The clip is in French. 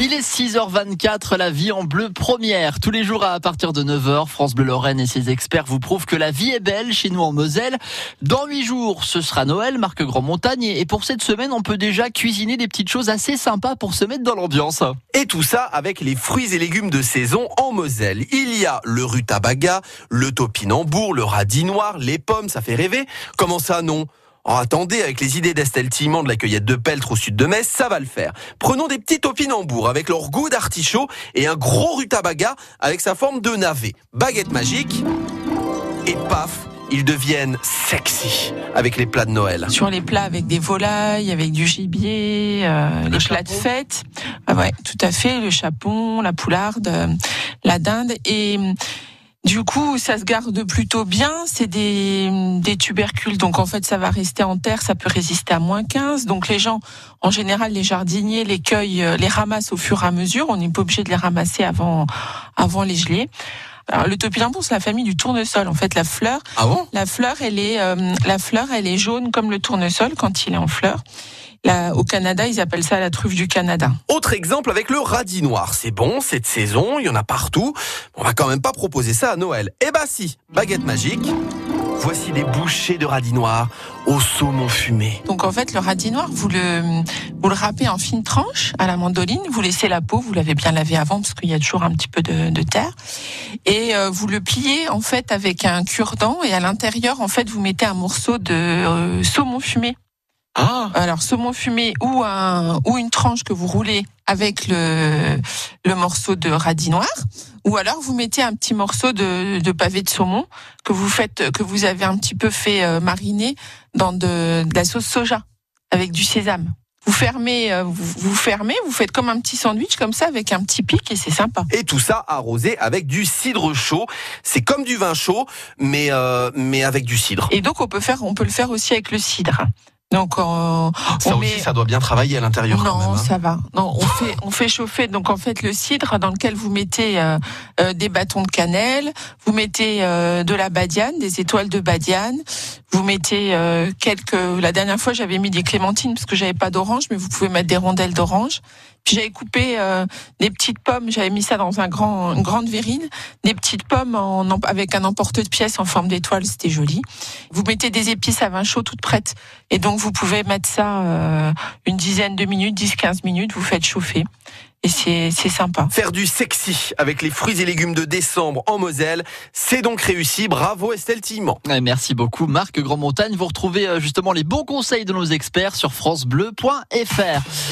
Il est 6h24, la vie en bleu première. Tous les jours à partir de 9h, France Bleu Lorraine et ses experts vous prouvent que la vie est belle chez nous en Moselle. Dans 8 jours, ce sera Noël, marque Grand Montagne. Et pour cette semaine, on peut déjà cuisiner des petites choses assez sympas pour se mettre dans l'ambiance. Et tout ça avec les fruits et légumes de saison en Moselle. Il y a le rutabaga, le topinambour, le radis noir, les pommes, ça fait rêver. Comment ça non? Oh, attendez, avec les idées d'Estelle Timand de la cueillette de Peltre au sud de Metz, ça va le faire. Prenons des petits topinambours avec leur goût d'artichaut et un gros rutabaga avec sa forme de navet. Baguette magique et paf, ils deviennent sexy avec les plats de Noël. Sur les plats avec des volailles, avec du gibier, euh, les plats de fête. Ah ouais, tout à fait, le chapon, la poularde, euh, la dinde et du coup, ça se garde plutôt bien. C'est des, des tubercules, donc en fait, ça va rester en terre. Ça peut résister à moins 15. Donc les gens, en général, les jardiniers les cueillent, euh, les ramassent au fur et à mesure. On n'est pas obligé de les ramasser avant, avant les geler. Alors, le topinambour, c'est la famille du tournesol. En fait, la fleur, Ah bon? la fleur, elle est, euh, la fleur, elle est jaune comme le tournesol quand il est en fleur. Là, au Canada, ils appellent ça la truffe du Canada. Autre exemple avec le radis noir. C'est bon, cette saison, il y en a partout. On va quand même pas proposer ça à Noël. Eh bah si, baguette magique. Voici des bouchées de radis noir au saumon fumé. Donc en fait, le radis noir, vous le, vous le râpez en fines tranches à la mandoline. Vous laissez la peau, vous l'avez bien lavé avant parce qu'il y a toujours un petit peu de, de terre. Et euh, vous le pliez en fait avec un cure-dent et à l'intérieur, en fait, vous mettez un morceau de euh, saumon fumé. Ah Alors saumon fumé ou un ou une tranche que vous roulez avec le le morceau de radis noir, ou alors vous mettez un petit morceau de, de pavé de saumon que vous faites que vous avez un petit peu fait euh, mariner dans de, de la sauce soja avec du sésame. Vous fermez, euh, vous, vous fermez, vous faites comme un petit sandwich comme ça avec un petit pic et c'est sympa. Et tout ça arrosé avec du cidre chaud. C'est comme du vin chaud, mais euh, mais avec du cidre. Et donc on peut faire, on peut le faire aussi avec le cidre. Donc on, Ça on aussi, met- ça doit bien travailler à l'intérieur quand Non, même. hein. ça va. Non, on fait, on fait chauffer. Donc en fait, le cidre dans lequel vous mettez euh, euh, des bâtons de cannelle, vous mettez euh, de la badiane, des étoiles de badiane, vous mettez euh, quelques. La dernière fois, j'avais mis des clémentines parce que j'avais pas d'orange, mais vous pouvez mettre des rondelles d'orange. Puis j'avais coupé euh, des petites pommes. J'avais mis ça dans un grand, une grande verrine, des petites pommes en, avec un emporte-pièce en forme d'étoile. C'était joli. Vous mettez des épices à vin chaud toutes prêtes. Et donc vous pouvez mettre ça euh, une dizaine de minutes, 10-15 minutes, vous faites chauffer. Et c'est c'est sympa. Faire du sexy avec les fruits et légumes de décembre en Moselle, c'est donc réussi. Bravo Estelle. Et Merci beaucoup Marc Grand Montagne. Vous retrouvez euh, justement les bons conseils de nos experts sur francebleu.fr.